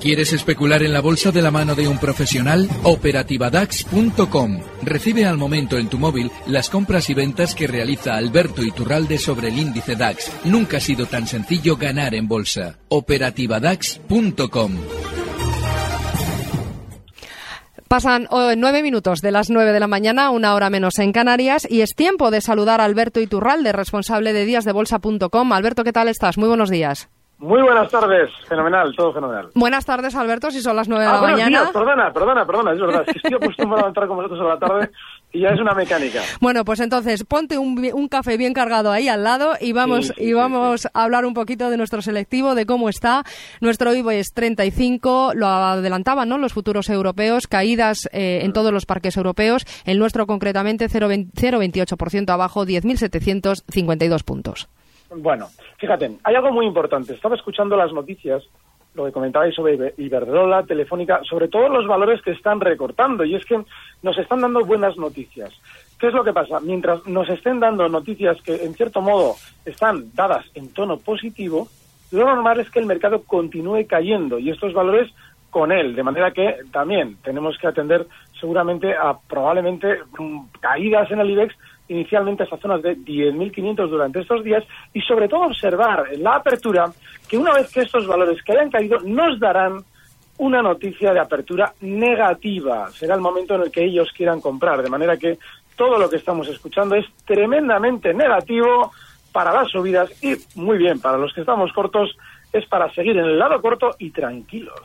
¿Quieres especular en la bolsa de la mano de un profesional? Operativadax.com. Recibe al momento en tu móvil las compras y ventas que realiza Alberto Iturralde sobre el índice DAX. Nunca ha sido tan sencillo ganar en bolsa. Operativadax.com. Pasan oh, nueve minutos de las nueve de la mañana, una hora menos en Canarias, y es tiempo de saludar a Alberto Iturralde, responsable de díasdebolsa.com. Alberto, ¿qué tal estás? Muy buenos días. Muy buenas tardes, fenomenal, todo fenomenal. Buenas tardes, Alberto, si son las nueve de Ah, la mañana. días, perdona, perdona, perdona, es verdad, es estoy acostumbrado a entrar con vosotros a la tarde y ya es una mecánica. Bueno, pues entonces ponte un, café bien cargado ahí al lado y vamos Sí, sí, y sí, vamos a hablar un poquito de nuestro selectivo, de cómo está. Nuestro IBEX 35, lo adelantaban, ¿no? Los futuros europeos, caídas eh, en todos los parques europeos. El nuestro concretamente 0,20 0,28% abajo, 10.752 puntos. Bueno, fíjate, hay algo muy importante. Estaba escuchando las noticias, lo que comentabais sobre Iber- Iberdrola, Telefónica, sobre todos los valores que están recortando. Y es que nos están dando buenas noticias. ¿Qué es lo que pasa? Mientras nos estén dando noticias que, en cierto modo, están dadas en tono positivo, lo normal es que el mercado continúe cayendo y estos valores con él. De manera que también tenemos que atender seguramente a probablemente mm, caídas en el IBEX inicialmente hasta zonas de 10.500 durante estos días y sobre todo observar en la apertura que una vez que estos valores que hayan caído nos darán una noticia de apertura negativa. Será el momento en el que ellos quieran comprar, de manera que todo lo que estamos escuchando es tremendamente negativo para las subidas y muy bien, para los que estamos cortos es para seguir en el lado corto y tranquilos.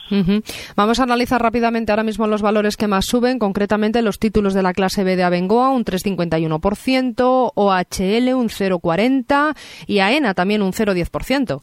Vamos a analizar rápidamente ahora mismo los valores que más suben, concretamente los títulos de la clase B de Abengoa, un 3,51%, OHL un 0,40% y AENA también un 0,10%.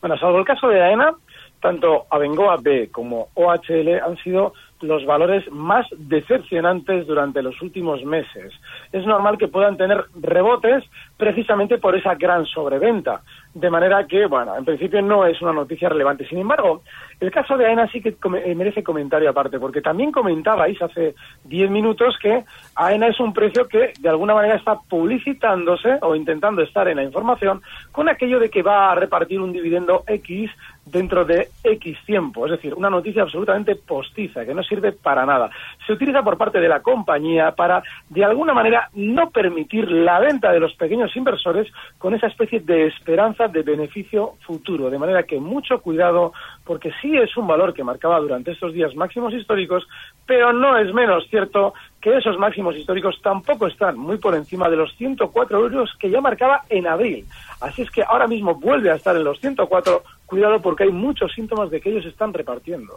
Bueno, salvo el caso de AENA, tanto Abengoa B como OHL han sido los valores más decepcionantes durante los últimos meses. Es normal que puedan tener rebotes precisamente por esa gran sobreventa. De manera que, bueno, en principio no es una noticia relevante. Sin embargo, el caso de AENA sí que eh, merece comentario aparte, porque también comentabais hace 10 minutos que AENA es un precio que de alguna manera está publicitándose o intentando estar en la información con aquello de que va a repartir un dividendo X dentro de X tiempo. Es decir, una noticia absolutamente postiza, que no sirve para nada. Se utiliza por parte de la compañía para, de alguna manera, no permitir la venta de los pequeños inversores con esa especie de esperanza de beneficio futuro. De manera que mucho cuidado, porque sí es un valor que marcaba durante estos días máximos históricos, pero no es menos cierto que esos máximos históricos tampoco están muy por encima de los 104 euros que ya marcaba en abril. Así es que ahora mismo vuelve a estar en los 104. Cuidado porque hay muchos síntomas de que ellos están repartiendo.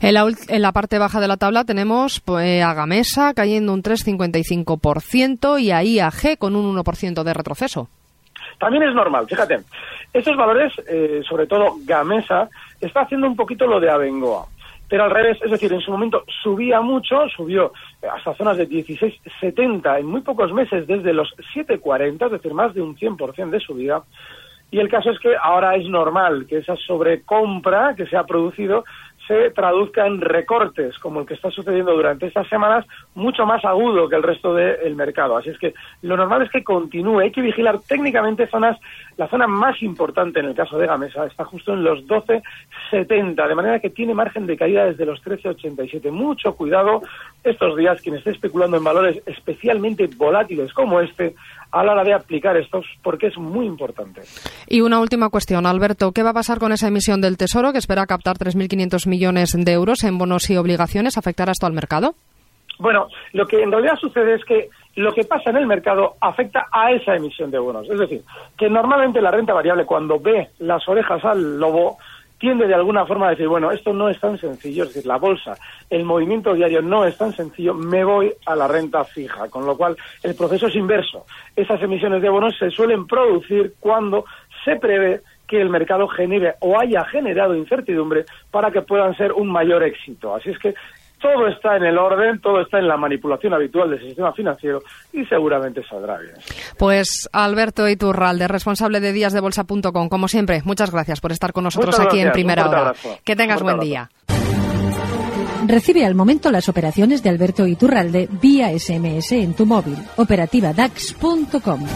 En la, parte baja de la tabla tenemos pues, a Gamesa cayendo un 3,55% y a IAG con un 1% de retroceso. También es normal, fíjate. Estos valores, eh, sobre todo Gamesa, está haciendo un poquito lo de Abengoa. Pero al revés, es decir, en su momento subía mucho, subió hasta zonas de 16,70 en muy pocos meses, desde los 7,40, es decir, más de un 100% de subida. Y el caso es que ahora es normal que esa sobrecompra que se ha producido se traduzca en recortes, como el que está sucediendo durante estas semanas, mucho más agudo que el resto del mercado. Así es que lo normal es que continúe. Hay que vigilar técnicamente zonas. La zona más importante en el caso de Gamesa está justo en los 12,70, de manera que tiene margen de caída desde los 13,87. Mucho cuidado estos días quien esté especulando en valores especialmente volátiles como este a la hora de aplicar estos, porque es muy importante. Y una última cuestión, Alberto. ¿Qué va a pasar con esa emisión del Tesoro que espera captar 3.500 millones de euros en bonos y obligaciones? ¿Afectará esto al mercado? Bueno, lo que en realidad sucede es que lo que pasa en el mercado afecta a esa emisión de bonos. Es decir, que normalmente la renta variable, cuando ve las orejas al lobo, tiende de alguna forma a decir, bueno, esto no es tan sencillo, es decir, la bolsa, el movimiento diario no es tan sencillo, me voy a la renta fija, con lo cual el proceso es inverso. Esas emisiones de bonos se suelen producir cuando se prevé que el mercado genere o haya generado incertidumbre para que puedan ser un mayor éxito. Así es que todo está en el orden, todo está en la manipulación habitual del sistema financiero y seguramente saldrá bien. Pues Alberto Iturralde, responsable de díasdebolsa.com, como siempre, muchas gracias por estar con nosotros aquí en Primera Hora. Que tengas buen día. Recibe al momento las operaciones de Alberto Iturralde vía SMS en tu móvil. Operativa DAX.com.